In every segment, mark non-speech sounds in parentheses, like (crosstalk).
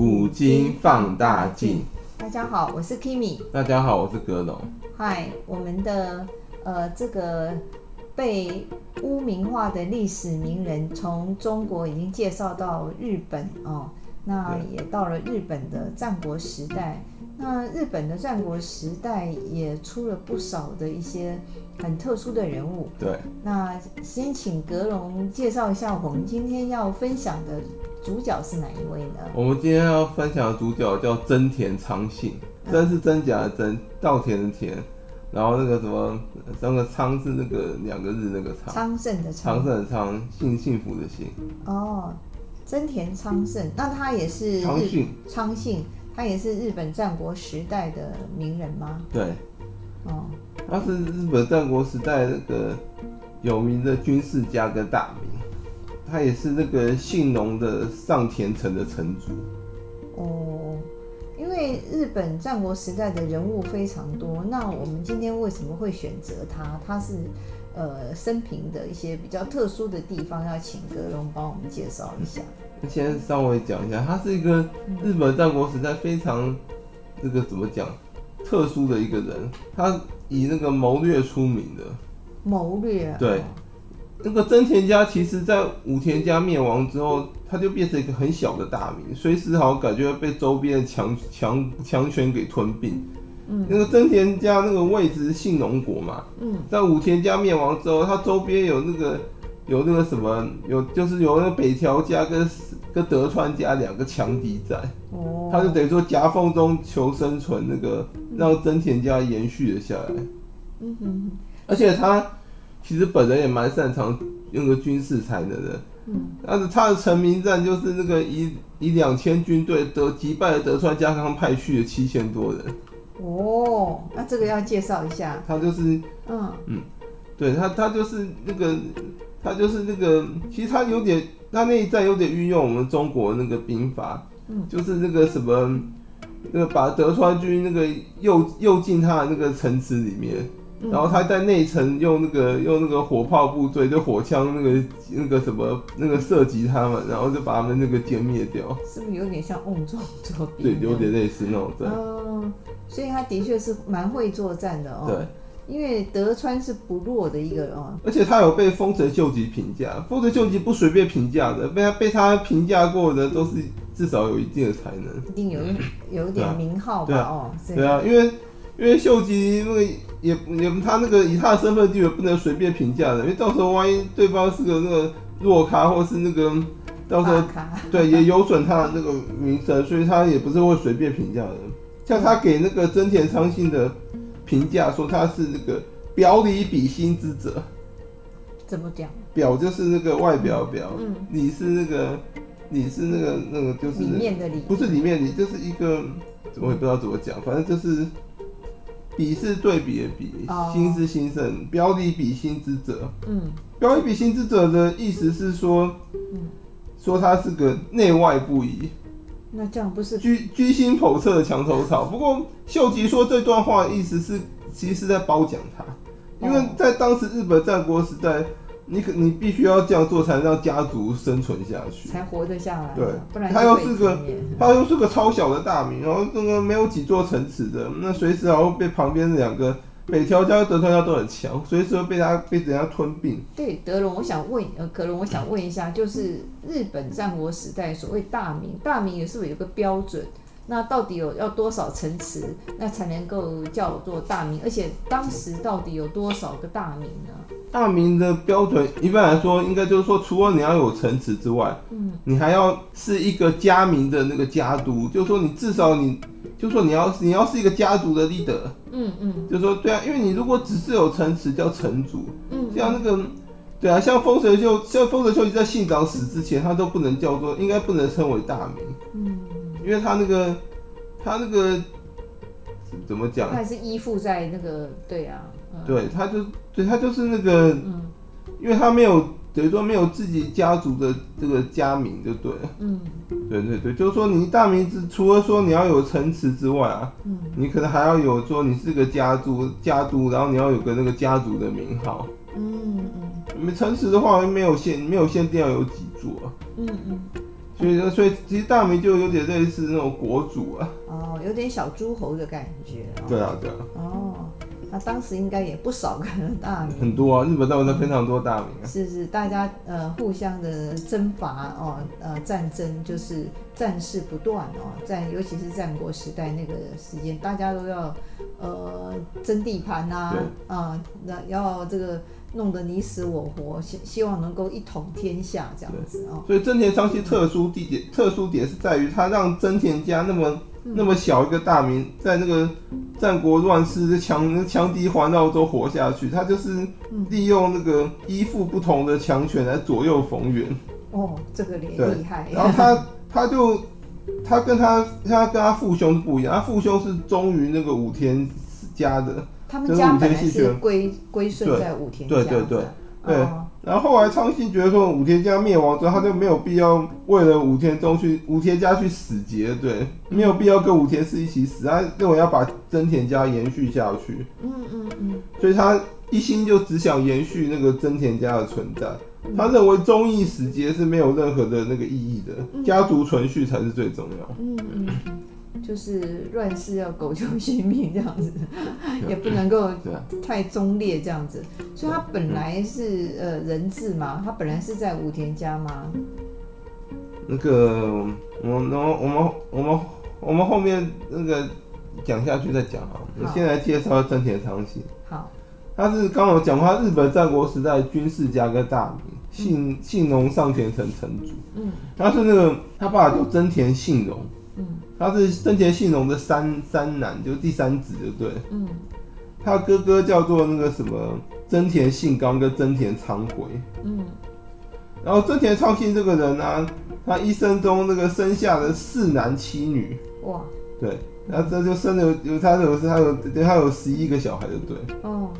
古今放大镜。大家好，我是 Kimi。大家好，我是格龙。嗨，我们的呃这个被污名化的历史名人，从中国已经介绍到日本哦，那也到了日本的战国时代。那日本的战国时代也出了不少的一些很特殊的人物。对。那先请格龙介绍一下我们今天要分享的主角是哪一位呢？我们今天要分享的主角叫真田昌信，真是真假的真，稻田的田，然后那个什么，那个昌是那个两个日那个昌。昌盛的昌。昌盛的昌，幸幸福的幸。哦，真田昌盛，那他也是昌信。昌信。他也是日本战国时代的名人吗？对，哦，他是日本战国时代那个有名的军事家跟大名，他也是那个信浓的上田城的城主。哦，因为日本战国时代的人物非常多，那我们今天为什么会选择他？他是呃生平的一些比较特殊的地方，要请格龙帮我们介绍一下。先稍微讲一下，他是一个日本战国时代非常这个怎么讲特殊的一个人，他以那个谋略出名的。谋略。对，那个真田家其实在武田家灭亡之后，他就变成一个很小的大名，随时好像感觉被周边的强强强权给吞并。嗯。那个真田家那个位置是信浓国嘛。嗯。在武田家灭亡之后，他周边有那个。有那个什么，有就是有那个北条家跟跟德川家两个强敌在，哦，他就等于说夹缝中求生存，那个让真田家延续了下来。嗯哼，而且他其实本人也蛮擅长用个军事才能的。嗯，但是他的成名战就是那个以以两千军队得击败了德川家康派去的七千多人。哦，那这个要介绍一下。他就是，嗯嗯，对他他就是那个。他就是那个，其实他有点，他那一战有点运用我们中国那个兵法，嗯，就是那个什么，那个把德川军那个诱诱进他的那个城池里面，嗯、然后他在内城用那个用那个火炮部队，就火枪那个那个什么那个射击他们，然后就把他们那个歼灭掉。是不是有点像瓮中捉鳖？对，有点类似那种战。嗯，所以他的确是蛮会作战的哦。对。因为德川是不弱的一个哦，而且他有被丰臣秀吉评价，丰臣秀吉不随便评价的，被他被他评价过的都是至少有一定的才能，一定有一有一点名号吧？啊，哦、对啊，因为因为秀吉那个也也他那个以他的身份地位不能随便评价的，因为到时候万一对方是个那个弱咖，或是那个到时候对也有损他的那个名声，所以他也不是会随便评价的。像他给那个真田昌信的。评价说他是那个表里比心之者，怎么讲？表就是那个外表表，嗯，你是那个你是那个那个就是里面的里，不是里面里，就是一个我也不知道怎么讲，反正就是比是对比的比，哦、心是心胜，表里比心之者，嗯，表里比心之者的意思是说，嗯，说他是个内外不一。那这样不是居居心叵测的墙头草。不过秀吉说这段话的意思是，其实是在褒奖他，因为在当时日本战国时代，你可你必须要这样做，才能让家族生存下去，才活得下来。对，不然他又是个他又是个超小的大名，然后那个没有几座城池的，那随时还会被旁边两个。北条家、德川家都很强，随时会被他被人家吞并。对，德龙，我想问，呃，格龙，我想问一下，就是日本战国时代所谓大名，大名也是不是有个标准？那到底有要多少城池，那才能够叫做大名？而且当时到底有多少个大名呢？大名的标准，一般来说，应该就是说，除了你要有城池之外，嗯，你还要是一个家名的那个家督，就是说你至少你。就说你要你要是一个家族的 leader，嗯嗯，就是说对啊，因为你如果只是有城池叫城主，嗯，像那个，对啊，像丰臣秀像丰臣秀吉在信长死之前，他都不能叫做，应该不能称为大名，嗯，因为他那个他那个怎么讲？他还是依附在那个对啊，嗯、对，他就对他就是那个，嗯，因为他没有。等于说没有自己家族的这个家名就对了。嗯，对对对，就是说你大名字除了说你要有城池之外啊，嗯，你可能还要有说你是个家族家族，然后你要有个那个家族的名号。嗯嗯。没城池的话没有限没有限定要有几座。嗯嗯。所以所以其实大明就有点类似那种国主啊。哦，有点小诸侯的感觉。哦、对啊，对啊。哦。那当时应该也不少个大名，很多啊，日本当时非常多大名啊。是是，大家呃互相的征伐哦，呃战争就是战事不断哦，在尤其是战国时代那个时间，大家都要呃争地盘啊，啊那、呃、要这个弄得你死我活，希希望能够一统天下这样子哦。所以真田昌熙特殊地点，特殊点是在于他让真田家那么。那么小一个大名，在那个战国乱世的强强敌环绕中活下去，他就是利用那个依附不同的强权来左右逢源。哦，这个厉厉害。然后他 (laughs) 他就他跟他他跟他父兄不一样，他父兄是忠于那个武田家的，他们家本来是归归顺在武田家的。对对对。对，然后后来昌信觉得说武田家灭亡之后，他就没有必要为了武田中去武田家去死结，对，没有必要跟武田氏一起死，他认为要把真田家延续下去。嗯嗯嗯，所以他一心就只想延续那个真田家的存在。他认为忠义死结是没有任何的那个意义的，家族存续才是最重要。嗯嗯。就是乱世要苟求性命这样子，(laughs) 也不能够太忠烈这样子。所以他本来是呃人质嘛，他本来是在武田家嘛？那个我我们我们我们我们后面那个讲下去再讲啊。我先来介绍真田昌信。好，他是刚刚讲过，他日本战国时代军事家跟大名，信信浓上田城城主。嗯，他是那个他爸爸叫真田信荣。嗯。他是真田信荣的三三男，就是第三子，就对。嗯。他哥哥叫做那个什么真田信纲跟真田昌辉。嗯。然后真田昌信这个人呢、啊，他一生中那个生下了四男七女。哇。对。然后这就生了有他有他有他有十一个小孩，就对。哦，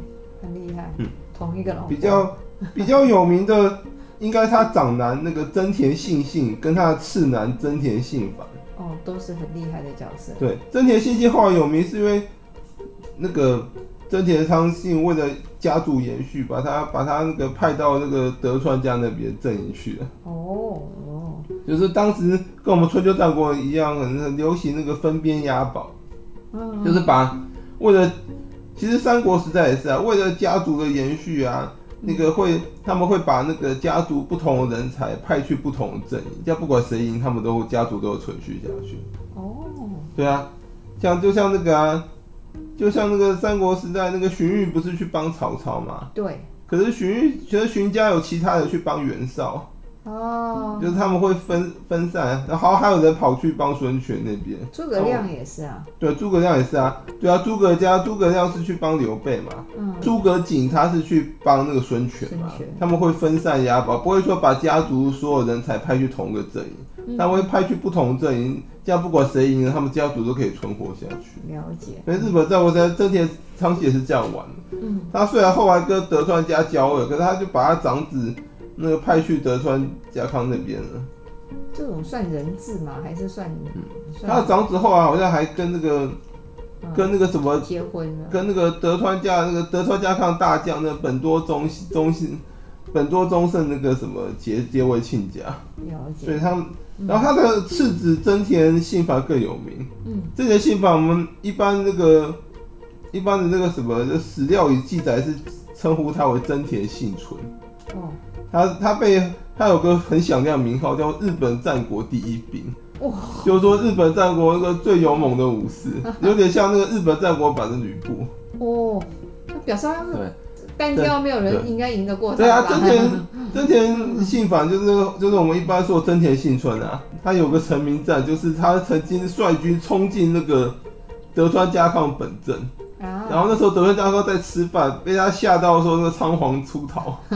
很厉害。嗯。同一个老。比较比较有名的，应该他长男那个真田信信跟他的次男真田信繁。哦，都是很厉害的角色。对，真田信信后来有名，是因为那个真田昌信为了家族延续，把他把他那个派到那个德川家那边阵营去了。哦哦，就是当时跟我们春秋战国一样，很流行那个分边押宝，嗯，就是把为了其实三国时代也是啊，为了家族的延续啊。那个会，他们会把那个家族不同的人才派去不同的阵营，这样不管谁赢，他们都家族都会存续下去。哦，对啊，像就像那个啊，就像那个三国时代那个荀彧不是去帮曹操嘛？对。可是荀彧，其实荀家有其他人去帮袁绍。哦，就是他们会分分散，然后还有人跑去帮孙权那边。诸葛亮也是啊。对，诸葛亮也是啊。对啊，诸葛家诸葛亮是去帮刘备嘛。嗯。诸葛瑾他是去帮那个孙权嘛。他们会分散押宝，不会说把家族所有人才派去同一个阵营，他们会派去不同阵营，这样不管谁赢了，他们家族都可以存活下去。了解。所以日本战国时代真田昌信也是这样玩的。嗯。他虽然后来跟德川家交恶，可是他就把他长子。那个派去德川家康那边了，这种算人质吗？还是算？嗯，算他的长子后来好像还跟那个，嗯、跟那个什么结婚了，跟那个德川家那个德川家康大将那本多忠忠信本多忠胜那个什么结结为亲家。了解。所以他们，然后他的次子真田信繁更有名。嗯，这田信繁我们一般那个一般的那个什么史料里记载是称呼他为真田信纯。哦。他他被他有个很响亮的名号，叫日本战国第一兵。哇！就是说日本战国那个最勇猛的武士，(laughs) 有点像那个日本战国版的吕布。哦，那表示他是单挑没有人应该赢得过他。对啊，真田 (laughs) 真田信繁就是就是我们一般说真田信春啊，他有个成名战，就是他曾经率军冲进那个德川家康本阵，啊、然后那时候德川家康在吃饭，被他吓到说那个仓皇出逃。(laughs)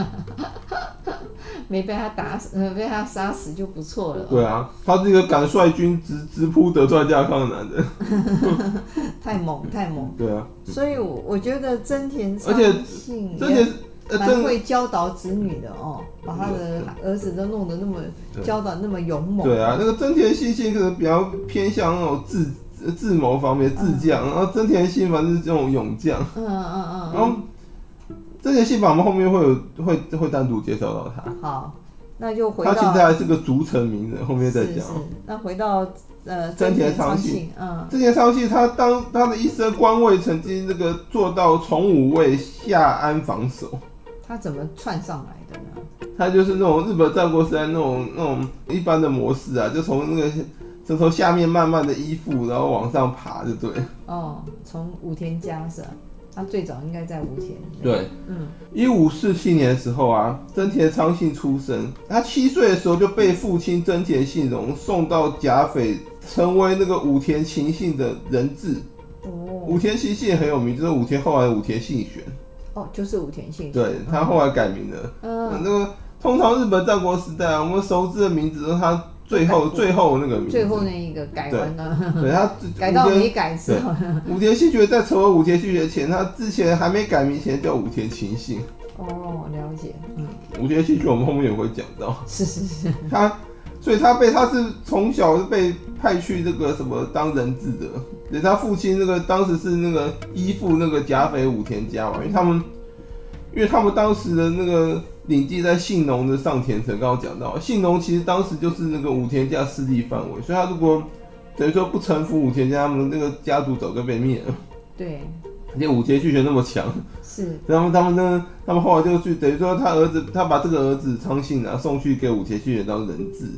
没被他打死，呃，被他杀死就不错了。对啊，他是一个敢率军直直扑德川家康的男人。(laughs) 太猛，太猛。对啊。所以，我我觉得真田而且真田蛮会教导子女的哦，把他的儿子都弄得那么教导那么勇猛。对啊，那个真田信信可能比较偏向那种智智谋方面智将，然后真田信繁是这种勇将。嗯嗯嗯。然后。真田信繁我们后面会有会会单独介绍到他。好，那就回到他现在还是个竹城名人，后面再讲。那回到呃真田昌信，嗯，真田昌信他当他的一生官位曾经那个做到从五位下安防守。他怎么窜上来的呢？他就是那种日本战国时代那种那种一般的模式啊，就从那个就从下面慢慢的依附，然后往上爬，就对。哦，从武田家是吧？他最早应该在武田。对，嗯，一五四七年的时候啊，真田昌信出生。他七岁的时候就被父亲真田信荣送到甲斐，成为那个武田晴信的人质。哦，武田晴信很有名，就是武田后来的武田信玄。哦，就是武田信玄。对，他后来改名了。嗯，那个通常日本战国时代啊，我们熟知的名字是他。最后最后那个名字，最后那一个改完了，对他 (laughs) 改到没改之后，武田信玄在成为武田信玄前，他之前还没改名前叫武田晴信。哦，了解，嗯，武田信玄我们后面也会讲到，是是是，他所以他被他是从小是被派去这个什么当人质的，对他父亲那个当时是那个依附那个甲斐武田家嘛，因为他们因为他们当时的那个。领地在信浓的上田城，刚刚讲到，信浓其实当时就是那个武田家势力范围，所以他如果等于说不臣服武田家，他们那个家族早就被灭了。对，而且武田信玄那么强，是，(laughs) 然后他们呢，他们后来就去，等于说他儿子，他把这个儿子昌信啊送去给武田信玄当人质。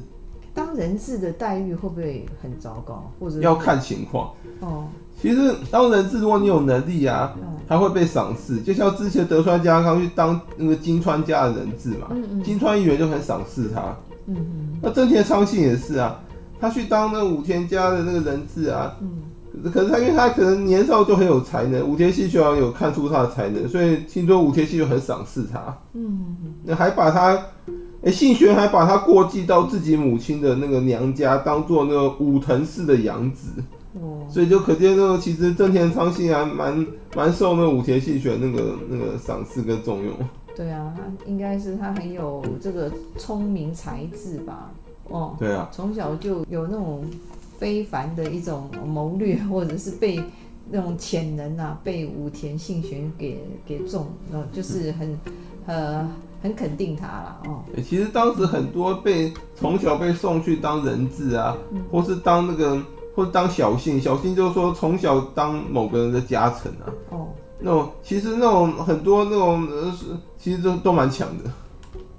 当人质的待遇会不会很糟糕？或者要看情况哦。其实当人质，如果你有能力啊，还会被赏识。就像之前德川家康去当那个金川家的人质嘛，金川议员就很赏识他。嗯嗯那真田昌信也是啊，他去当那个武田家的那个人质啊。可是他因为他可能年少就很有才能，武田信玄有看出他的才能，所以听说武田信玄很赏识他。嗯，那还把他，信玄还把他过继到自己母亲的那个娘家，当做那个武藤氏的养子。哦所以就可见，那个其实真田昌信还蛮蛮受那个武田信玄那个那个赏识跟重用。对啊，他应该是他很有这个聪明才智吧？哦，对啊，从小就有那种非凡的一种谋略，或者是被那种潜能啊，被武田信玄给给中，呃，就是很呃很肯定他了哦。其实当时很多被从小被送去当人质啊，嗯、或是当那个。或者当小信，小信就是说从小当某个人的家臣啊。哦，那种其实那种很多那种呃是，其实都都蛮强的。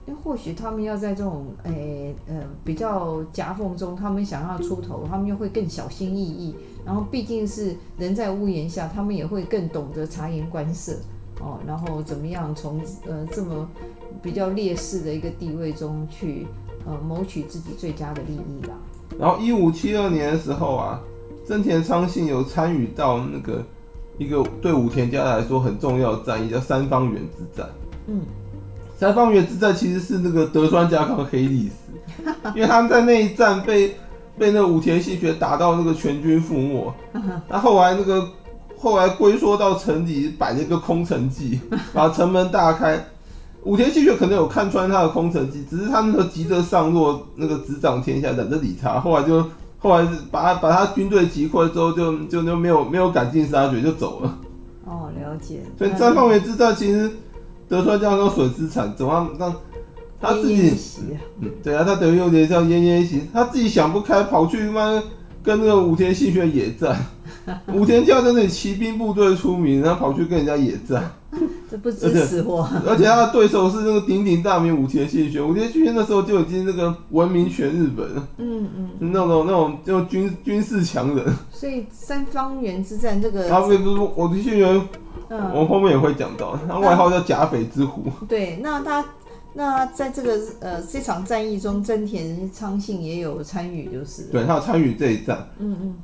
因为或许他们要在这种诶呃比较夹缝中，他们想要出头，他们又会更小心翼翼。然后毕竟是人在屋檐下，他们也会更懂得察言观色哦。然后怎么样从呃这么比较劣势的一个地位中去呃谋取自己最佳的利益吧。然后一五七二年的时候啊，真田昌信有参与到那个一个对武田家来说很重要的战役，叫三方原之战。嗯，三方原之战其实是那个德川家康黑历史，(laughs) 因为他们在那一战被被那个武田信玄打到那个全军覆没。(laughs) 那后来那个后来龟缩到城里摆了一个空城计，把城门大开。武田信玄可能有看穿他的空城计，只是他那个急着上洛，那个执掌天下，懒得理他。后来就后来把他把他军队击溃之后就，就就就没有没有赶尽杀绝就走了。哦，了解。所以在方原之战其实德川家康损失惨重，让让他自己，嗯，对啊，他等于有点像奄奄一息，他自己想不开，跑去妈跟那个武田信玄野战。武田家在那里骑兵部队出名，然后跑去跟人家野战。(laughs) 这不知死活，而且他的对手是那个鼎鼎大名武田信玄。武田信玄那时候就已经那个闻名全日本了。嗯嗯，那种那种就军军事强人。所以三方原之战这个，他不是武田信玄，嗯，我后面也会讲到，他外号叫甲斐之虎。对，那他那在这个呃这场战役中，真田昌信也有参与，就是对他有参与这一战。嗯嗯。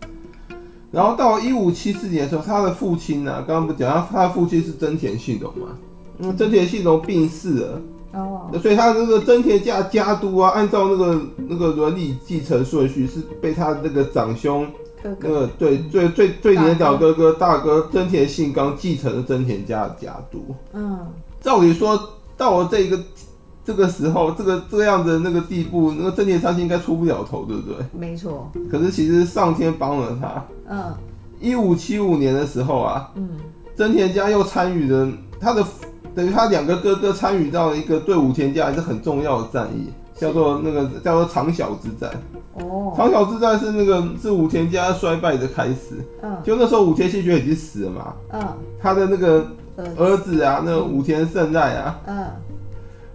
然后到一五七四年的时候，他的父亲呢、啊，刚刚不讲他，他的父亲是真田信荣嘛，嗯，真田信荣病逝了，哦，所以他那个真田家家督啊，按照那个那个伦理继承顺序，是被他那个长兄，哥哥。那个对最最最年长哥哥大哥。真田信纲继承了真田家的家督，嗯，照理说到了这个。这个时候，这个这样的那个地步，那个真田昌信应该出不了头，对不对？没错。可是其实上天帮了他。嗯。一五七五年的时候啊，嗯，真田家又参与了他的，等于他两个哥哥参与到了一个对武田家还是很重要的战役，叫做那个叫做长筱之战。哦，长筱之战是那个是武田家衰败的开始。嗯，就那时候武田信玄已经死了嘛。嗯，他的那个儿子啊，那个武田胜赖啊。嗯，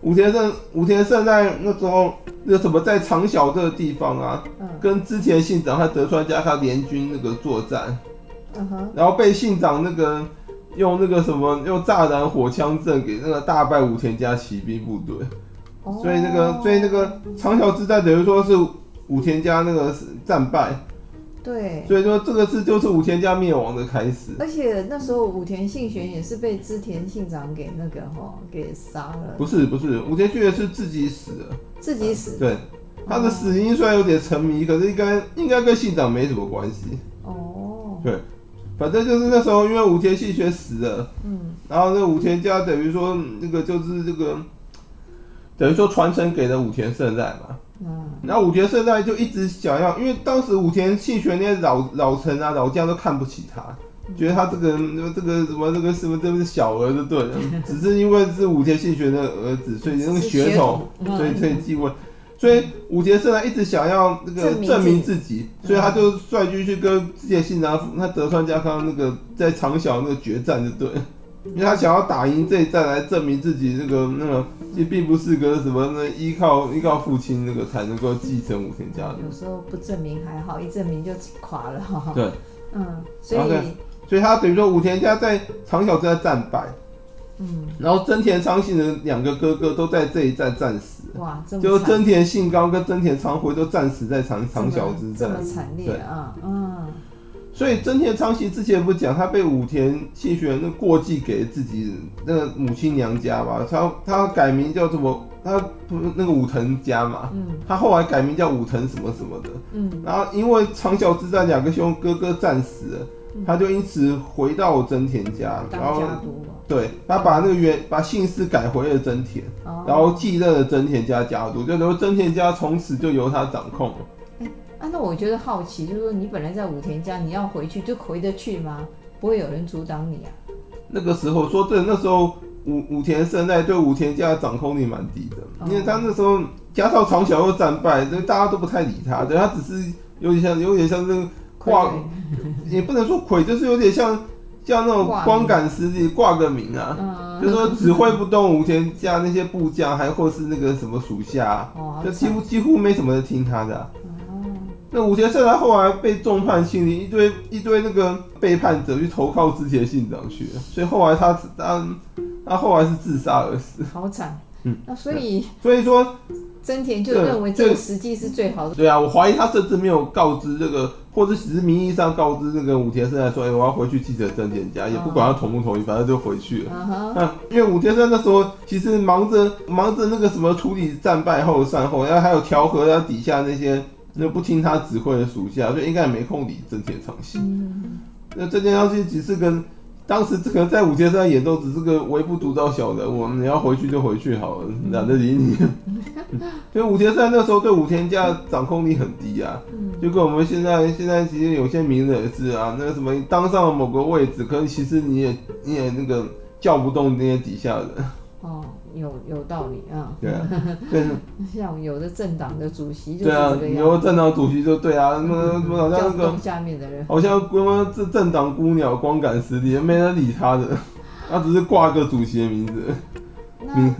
武田胜武田胜在那时候那个什么在长筱这个地方啊，跟之前信长和德川家康联军那个作战。嗯哼，然后被信长那个。用那个什么，用炸弹火枪阵给那个大败武田家骑兵部队，哦，所以那个，所以那个长筱之战等于说是武田家那个战败，对，所以说这个是就是武田家灭亡的开始。而且那时候武田信玄也是被织田信长给那个哈给杀了。不是不是，武田信玄是自己死的，自己死。对，他的死因虽然有点沉迷，可是应该应该跟信长没什么关系。哦，对。反正就是那时候，因为武田信玄死了，嗯，然后那个武田家等于说那个就是这个，等于说传承给了武田胜赖嘛，嗯，然后武田胜赖就一直想要，因为当时武田信玄那些老老臣啊老将都看不起他，嗯、觉得他这个这个什么这个什么这个小儿子对，(laughs) 只是因为是武田信玄的儿子，所以那个血统，所以可以继位。所以武田胜赖一直想要那个证明自己，所以他就率军去跟之前信长、他德川家康那个在长筱那个决战，就对，因为他想要打赢这一战来证明自己那个那个也并不是个什么那依靠依靠父亲那个才能够继承武田家的。有时候不证明还好，一证明就垮了。对，嗯，所以所以他等于说武田家在长筱之战战败。嗯，然后真田昌信的两个哥哥都在这一战战死，哇，就真田信纲跟真田昌辉都战死在长长筱之战，这么惨烈啊，嗯，所以真田昌幸之前不讲他被武田信玄那过继给自己那个母亲娘家吧，他他改名叫什么？他不是那个武藤家嘛，嗯，他后来改名叫武藤什么什么的，嗯，然后因为长筱之战两个兄哥哥战死了，他就因此回到真田家，然后。对，他把那个原把姓氏改回了真田，哦、然后继任了真田家家督，就由真田家从此就由他掌控了。哎，啊，那我觉得好奇，就是说你本来在武田家，你要回去就回得去吗？不会有人阻挡你啊？那个时候说对，那时候武武田胜赖对武田家的掌控力蛮低的，哦、因为他那时候家少从小又战败，所以大家都不太理他，对他只是有点像有点像这个挂，(laughs) 也不能说魁，就是有点像。像那种光杆司令挂个名啊，嗯、(laughs) 就是说指挥不动武田家那些部将，还或是那个什么属下，哦、就几乎几乎没什么人听他的、啊。哦、那武田胜赖后来被众叛亲离，一堆一堆那个背叛者去投靠织田信长去了，所以后来他他他后来是自杀而死。好惨。嗯，(laughs) 那所以所以说。真田就认为这个时机是最好的。对啊，我怀疑他甚至没有告知这个，或者只是名义上告知这个武田胜赖说：“哎、欸，我要回去继承真田家，也不管他同不同意，反正就回去了。Uh. 因为武田胜赖那时候其实忙着忙着那个什么处理战败后善后，然后还有调和他底下那些那不听他指挥的属下，所以应该也没空理真田昌信。嗯、那真田昌信只是跟。当时这个在武田胜赖眼中只是个微不足道小人物，你要回去就回去好了，懒得理你。(laughs) 所以武田山那时候对武田家掌控力很低啊，就跟我们现在现在其实有些名人也是啊，那个什么当上了某个位置，可是其实你也你也那个叫不动那些底下人。哦。有有道理啊，对啊，(laughs) 对，像有的政党的主席就是这个样子，对啊，有的政党主席就对啊，那么好像那个下面的人，好像什么政政党孤鸟光杆司令，没人理他的，他只是挂个主席的名字。那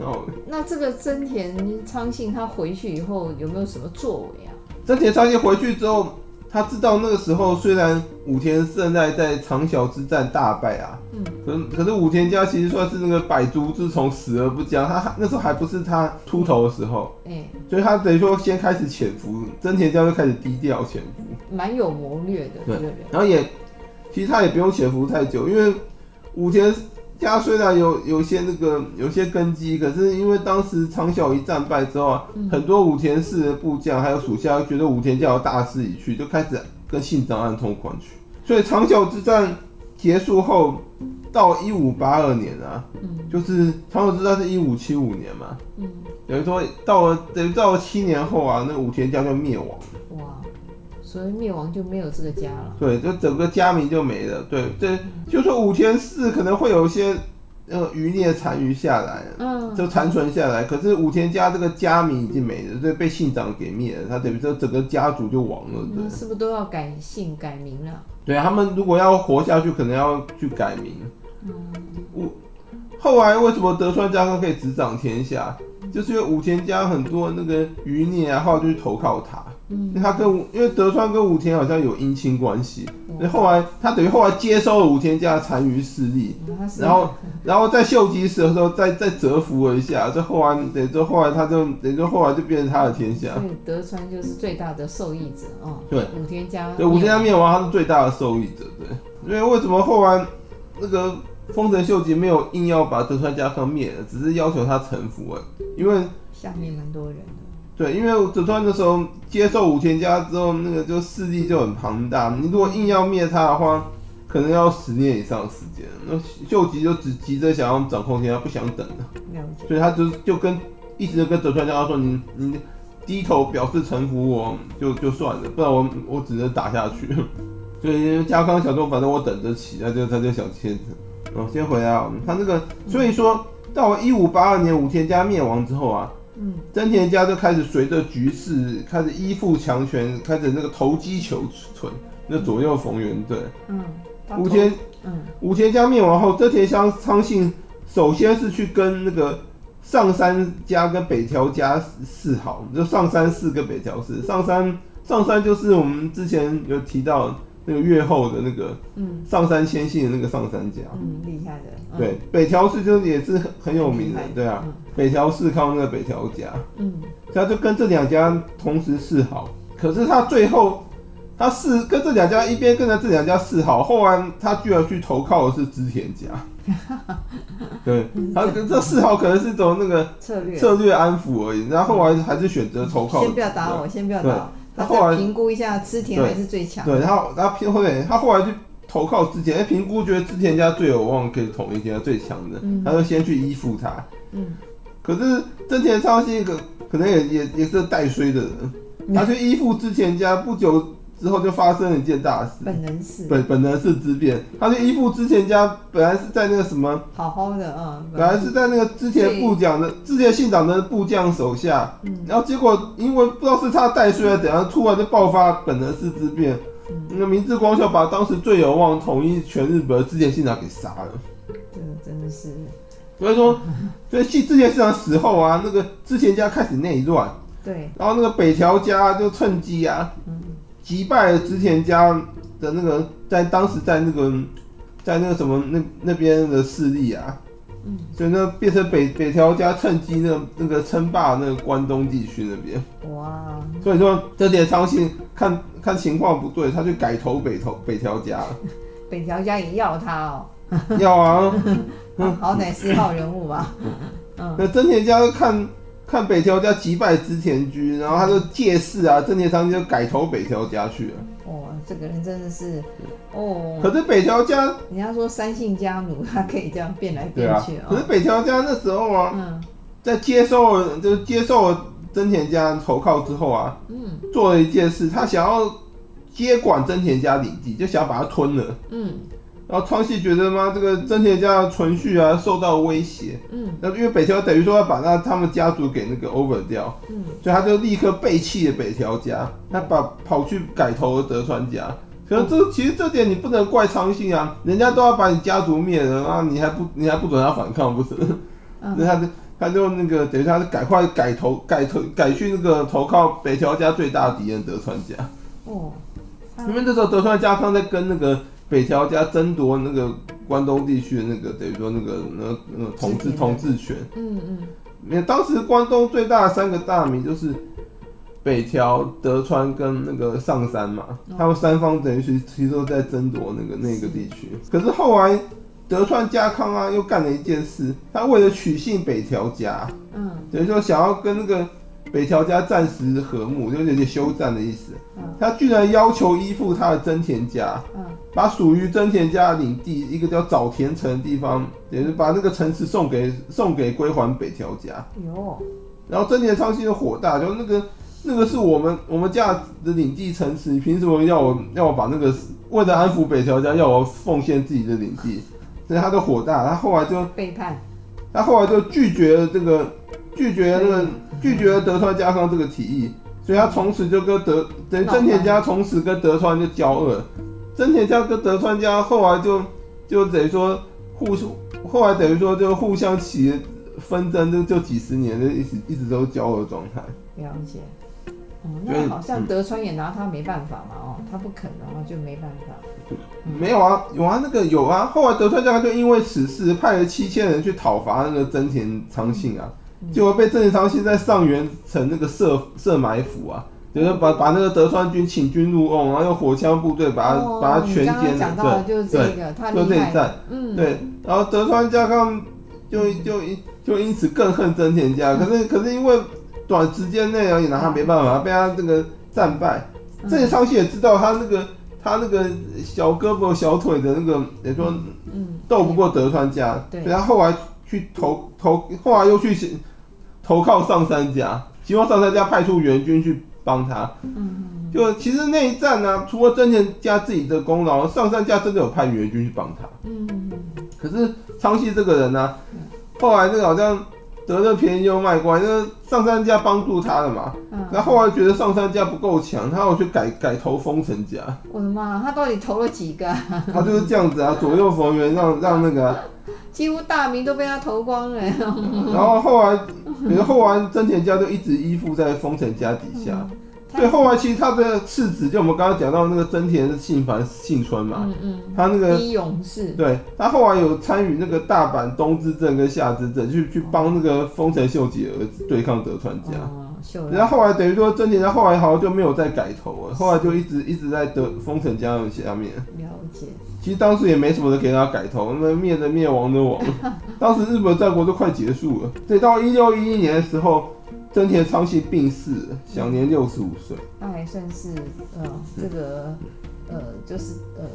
那这个真田昌信他回去以后有没有什么作为啊？真田昌信回去之后。他知道那个时候，虽然武田胜赖在长筱之战大败啊，嗯，可可是武田家其实算是那个百足之虫，死而不僵。他那时候还不是他秃头的时候，嗯，所以他等于说先开始潜伏，真田家就开始低调潜伏，蛮有谋略的，对，然后也其实他也不用潜伏太久，因为武田。家虽然有有些那个有些根基，可是因为当时长筱一战败之后啊，嗯、很多武田氏的部将还有属下觉得武田家有大势已去，就开始跟信长暗通款曲。所以长筱之战结束后，到一五八二年啊，嗯、就是长筱之战是一五七五年嘛，嗯，等于说到了等于到了七年后啊，那个武田家就灭亡了。哇。所以灭亡就没有这个家了。对，就整个家名就没了。对对，就说武田氏可能会有一些那个余孽残余下来，嗯，就残存下来。可是武田家这个家名已经没了，所以被信长给灭了，他等于说整个家族就亡了。对，是不是都要改姓改名了？对，他们如果要活下去，可能要去改名。嗯，我后来为什么德川家康可以执掌天下？就是因为武田家很多那个余孽啊，后来就去投靠他。嗯，他跟因为德川跟武田好像有姻亲关系，所以后来他等于后来接收了武田家的残余势力，然后然后在秀吉死的时候再再折服了一下，这后来等于说后来他就等于说后来就变成他的天下。所以德川就是最大的受益者哦。对，武田家对武田家灭亡，他是最大的受益者。对，因为为什么后来那个？丰臣秀吉没有硬要把德川家康灭了，只是要求他臣服了。因为下面蛮多人的。对，因为德川那时候接受武田家之后，那个就势力就很庞大。你如果硬要灭他的话，可能要十年以上的时间。那秀吉就只急着想要掌控天下，不想等了。所以他就就跟一直跟德川家康说：“你你低头表示臣服我，我就就算了，不然我我只能打下去。(laughs) ”所以家康想说：“反正我等着起。”他就他就想签。哦，先回来啊，他那个，所以说到了一五八二年武田家灭亡之后啊，嗯，真田家就开始随着局势开始依附强权，开始那个投机求存，那左右逢源，对，嗯，武田，嗯，武田家灭亡后，真田乡昌信首先是去跟那个上山家跟北条家示好，就上山氏跟北条氏，上山上山就是我们之前有提到。那个越后的那个，嗯，上山谦信的那个上山家，嗯，厉害的，嗯、对，北条氏就也是很很有名的，对啊，嗯、北条氏靠那个北条家，嗯，他就跟这两家同时示好，可是他最后他示跟这两家一边跟着这两家示好，后来他居然去投靠的是织田家，(laughs) 对，他这示好可能是走那个策略。策略安抚而已，然后后来还是选择投靠，先不要打我，先不要打我。他后来评估一下织田还是最强。对，然后他偏后来他后来就投靠织田，哎，评估觉得织田家最有望可以统一天下最强的，嗯、他就先去依附他。嗯。可是织田昌信一个可能也也也是带衰的人，嗯、他去依附之前家不久。之后就发生了一件大事，本能寺。本本能寺之变，他就依附之前家，本来是在那个什么，好好的啊，本来是在那个之前部将的之前信长的部将手下，嗯，然后结果因为不知道是他带衰还是怎样，突然就爆发本能寺之变，嗯，那个明智光秀把当时最有望统一全日本的织田信长给杀了，真的真的是，所以说，所以织田信长死后啊，那个之前家开始内乱，对，然后那个北条家就趁机啊，嗯。击败了之前家的那个，在当时在那个，在那个什么那那边的势力啊，嗯，所以那变成北北条家趁机那那个称霸那个关东地区那边。哇！所以说这点昌信看看情况不对，他就改投北投北条家。(laughs) 北条家也要他哦。(laughs) 要啊，好歹四号人物吧。嗯。那真田家看。看北条家击败织田军，然后他就借势啊，真田昌就改投北条家去了。哦，这个人真的是，哦。可是北条家，人家说三姓家奴，他可以这样变来变去。啊、可是北条家那时候啊，嗯、在接受了就接受了织田家投靠之后啊，嗯，做了一件事，他想要接管真田家领地，就想要把它吞了。嗯。然后昌信觉得吗？这个真田家的存续啊受到威胁。嗯，那因为北条等于说要把那他们家族给那个 over 掉。嗯，所以他就立刻背弃了北条家，他把跑去改投了德川家。可是这其实这点你不能怪昌信啊，人家都要把你家族灭了啊，你还不你还不准他反抗不是？嗯，所 (laughs) 以他就他就那个等于他是赶快改投改投改去那个投靠北条家最大的敌人德川家。哦，因为那时候德川家康在跟那个。北条家争夺那个关东地区的那个，等于说那个那那个统治统治权。嗯嗯。当时关东最大的三个大名就是北条、德川跟那个上山嘛，他们三方等于是其实都在争夺那个那个地区。可是后来德川家康啊又干了一件事，他为了取信北条家，嗯，等于说想要跟那个。北条家暂时和睦，就有点休战的意思。嗯、他居然要求依附他的真田家，嗯、把属于真田家的领地一个叫早田城的地方，也就是把那个城池送给送给归还北条家。哟然后真田昌信就火大，就那个那个是我们我们家的领地城池，你凭什么要我要我把那个为了安抚北条家，要我奉献自己的领地？所以他就火大，他后来就背叛，他后来就拒绝了这个拒绝了那个拒绝了德川家康这个提议，所以他从此就跟德等于真田家从此跟德川就交恶，真田家跟德川家后来就就等于说互后来等于说就互相起纷争，就就几十年就一直一直都交恶状态。了解。哦，那好像德川也拿他没办法嘛，哦，他不肯，然后就没办法。嗯、没有啊，有啊，那个有啊。后来德川家康就因为此事派了七千人去讨伐那个真田昌信啊，嗯、结果被真田昌信在上元城那个设设埋伏啊，就是把把那个德川军请军入瓮，然后用火枪部队把他、哦、把他全歼。了。对就是这个，对他就这一战，嗯，对，然后德川家康就就因就因此更恨真田家，可是可是因为。短时间内而已，拿他没办法，被他这个战败。真田昌信也知道他那个他那个小胳膊小腿的那个，也说斗不过德川家，所以他后来去投投，后来又去投靠上三家，希望上三家派出援军去帮他。就其实那一战呢、啊，除了真田家自己的功劳，上三家真的有派援军去帮他。可是昌熙这个人呢、啊，后来这个好像。得了便宜又卖乖，那上山家帮助他了嘛？然后后来觉得上山家不够强，他要去改改投丰臣家。我的妈，他到底投了几个？他就是这样子啊，左右逢源，让让那个 (laughs) 几乎大名都被他投光了。然后后来，比如后来真田家就一直依附在丰臣家底下。嗯对，后来其实他的次子，就我们刚刚讲到那个真田信繁幸村嘛，嗯嗯，他那个勇士，对，他后来有参与那个大阪东之阵跟夏之阵，去去帮那个丰臣秀吉儿子对抗德川家。哦，然后后来等于说真田他后来好像就没有再改头了，后来就一直一直在德丰臣家下面。了解。其实当时也没什么人给他改头，那灭的灭亡的亡。(laughs) 当时日本战国都快结束了，对，到一六一一年的时候。真田昌信病逝，享年六十五岁。那还算是呃，这个呃，就是呃，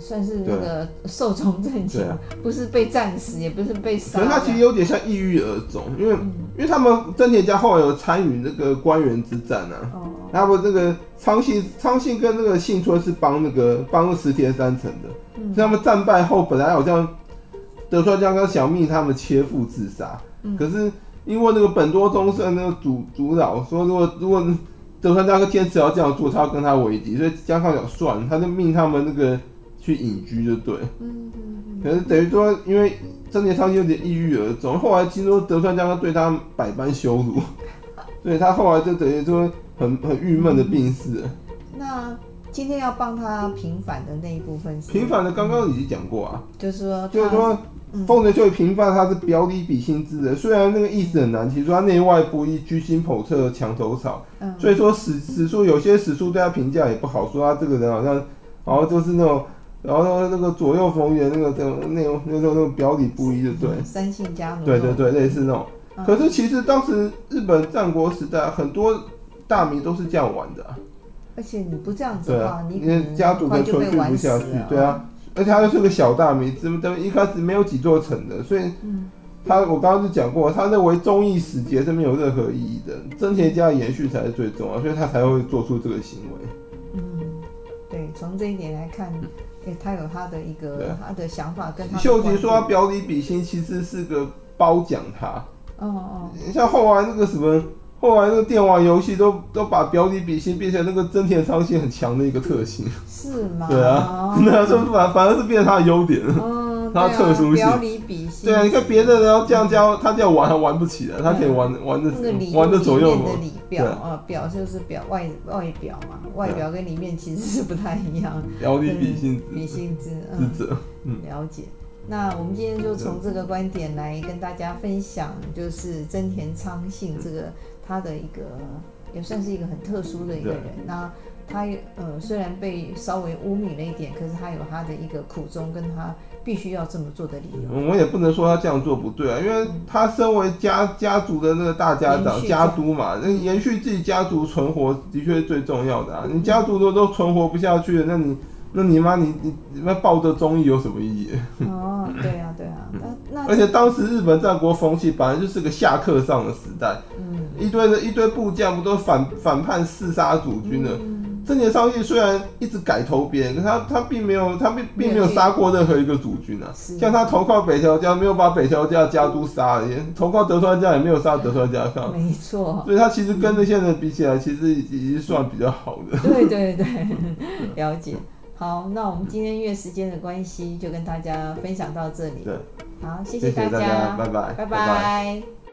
算是那个寿终正寝，不是被战死，也不是被杀。可是他其实有点像抑郁而终，因为因为他们真田家后来有参与那个官员之战啊。哦。然后那个昌信，昌信跟那个幸村是帮那个帮石田三成的。嗯。他们战败后，本来好像德川家康想命他们切腹自杀，可是。因为那个本多忠胜那个主主导说，如果如果德川家康坚持要这样做，他要跟他为敌，所以家康想算，他就命他们那个去隐居就对。嗯嗯。可是等于说，因为真田昌信有点抑郁而终，后来听说德川家康对他百般羞辱，(laughs) 所以他后来就等于说很很郁闷的病逝。那今天要帮他平反的那一部分是？平反的刚刚已经讲过啊，就是说，就是说。丰臣秀吉平反他是表里比心之人，虽然那个意思很难听，说他内外不一，居心叵测，墙头草。嗯、所以说史史书有些史书对他评价也不好，说他这个人好像，然后就是那种，然后那个左右逢源，那个那种那种那种那种表里不一的，对。三姓家奴。对对对，类似那种。嗯、可是其实当时日本战国时代很多大名都是这样玩的、啊。而且你不这样子的话，啊、你家族的存续不下去，对啊。而且他又是个小大名，怎么怎么一开始没有几座城的，所以他我刚刚就讲过，他认为忠义使节是没有任何意义的，真田家延续才是最重要，所以他才会做出这个行为。嗯，对，从这一点来看，哎、欸，他有他的一个他的想法跟他。秀吉说他表里比心，其实是个褒奖他。哦哦，像后来那个什么。后来那个电玩游戏都都把表里比心变成那个真田昌信很强的一个特性，是吗？对啊，(laughs) 那这反反而是变成他的优点，嗯，他的特殊性。表里比心。对啊，你看别的人要这样教，他这样玩还玩不起来，他可以玩玩的玩的左右。里表啊，表就是表外外表嘛，外表跟里面其实是不太一样。表里比心，比心之之者，嗯，了解。那我们今天就从这个观点来跟大家分享，就是真田昌信这个。他的一个也算是一个很特殊的一个人，那他呃虽然被稍微污蔑了一点，可是他有他的一个苦衷，跟他必须要这么做的理由。我也不能说他这样做不对啊，因为他身为家家族的那个大家长，家督嘛，那延续自己家族存活的确是最重要的啊。你家族都都存活不下去了，那你。那你妈，你你你们抱着忠义有什么意义？哦，对啊，对啊，那那 (laughs) 而且当时日本战国风气本来就是个下克上的时代，嗯，一堆的一堆部将不都反反叛弑杀主君了，嗯、真田昌幸虽然一直改投别人，可他他并没有他并并没有杀过任何一个主君啊。像他投靠北条家，没有把北条家家督杀了；投靠德川家，也没有杀德川家康。没错。所以他其实跟那些人比起来，其实已经算比较好的。对对对，(laughs) 了解。好，那我们今天因为时间的关系，就跟大家分享到这里。对，好，谢谢大家，拜拜，拜拜。